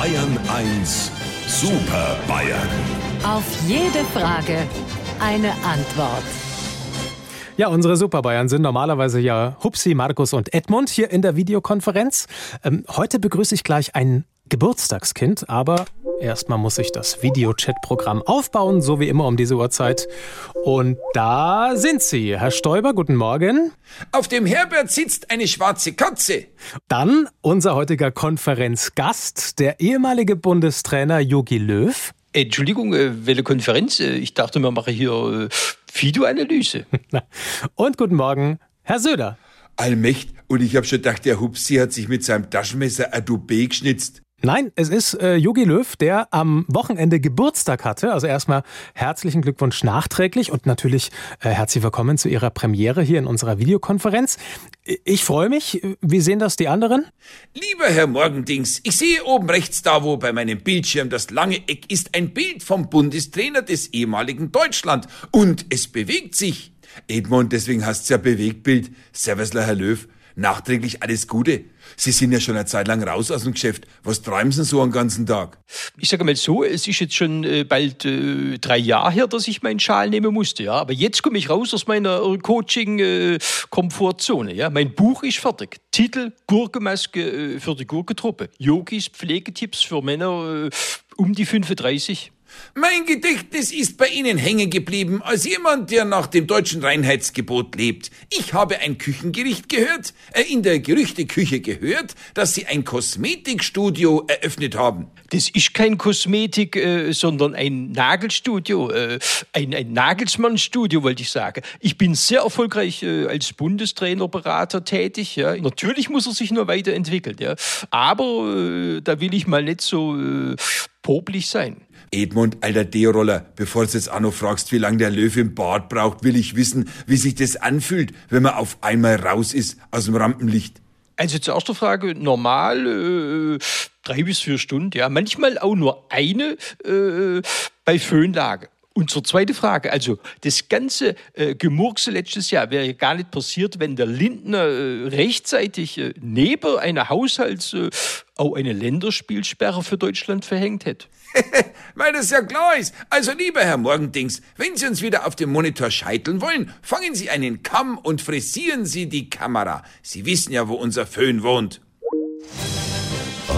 Bayern 1 Super Bayern. Auf jede Frage eine Antwort. Ja, unsere Super Bayern sind normalerweise ja Hupsi, Markus und Edmund hier in der Videokonferenz. Ähm, heute begrüße ich gleich ein Geburtstagskind, aber erstmal muss ich das Videochat-Programm aufbauen, so wie immer um diese Uhrzeit. Und da sind Sie. Herr Stoiber, guten Morgen. Auf dem Herbert sitzt eine schwarze Katze. Dann unser heutiger Konferenzgast, der ehemalige Bundestrainer Jogi Löw. Entschuldigung, äh, welche Konferenz? Äh, Ich dachte, wir machen hier äh, Videoanalyse. Und guten Morgen, Herr Söder. Allmächt. Und ich hab schon gedacht, der Hupsi hat sich mit seinem Taschenmesser Adobe geschnitzt. Nein, es ist äh, Jogi Löw, der am Wochenende Geburtstag hatte. Also erstmal herzlichen Glückwunsch nachträglich und natürlich äh, herzlich willkommen zu Ihrer Premiere hier in unserer Videokonferenz. Ich freue mich. Wie sehen das die anderen? Lieber Herr Morgendings, ich sehe oben rechts da, wo bei meinem Bildschirm das lange Eck ist, ein Bild vom Bundestrainer des ehemaligen Deutschland. Und es bewegt sich. Edmund, deswegen heißt's ja Bewegtbild. Servusler, Herr Löw. Nachträglich alles Gute. Sie sind ja schon eine Zeit lang raus aus dem Geschäft. Was treiben Sie so einen ganzen Tag? Ich sage mal so, es ist jetzt schon äh, bald äh, drei Jahre her, dass ich meinen Schal nehmen musste. Ja, aber jetzt komme ich raus aus meiner äh, Coaching-Komfortzone. ja, mein Buch ist fertig. Titel: Gurkenmaske äh, für die Gurkentruppe. Yogis Pflegetipps für Männer um die 35. Mein Gedächtnis ist bei Ihnen hängen geblieben als jemand, der nach dem deutschen Reinheitsgebot lebt. Ich habe ein Küchengericht gehört, äh, in der Gerüchteküche gehört, dass Sie ein Kosmetikstudio eröffnet haben. Das ist kein Kosmetik, äh, sondern ein Nagelstudio, äh, ein, ein Nagelsmann-Studio, wollte ich sagen. Ich bin sehr erfolgreich äh, als Bundestrainerberater tätig. Ja. Natürlich muss er sich nur weiterentwickeln, ja. aber äh, da will ich mal nicht so äh, popelig sein. Edmund, alter D-Roller, bevor du jetzt auch noch fragst, wie lange der Löwe im Bad braucht, will ich wissen, wie sich das anfühlt, wenn man auf einmal raus ist aus dem Rampenlicht. Also zur ersten Frage, normal äh, drei bis vier Stunden, ja, manchmal auch nur eine äh, bei Föhnlage. Und zur zweiten Frage, also das ganze äh, Gemurkse letztes Jahr wäre gar nicht passiert, wenn der Lindner äh, rechtzeitig äh, neben einer Haushalts- äh, auch eine Länderspielsperre für Deutschland verhängt hätte. Weil das ja klar ist. Also lieber Herr Morgendings, wenn Sie uns wieder auf dem Monitor scheiteln wollen, fangen Sie einen Kamm und frisieren Sie die Kamera. Sie wissen ja, wo unser Föhn wohnt.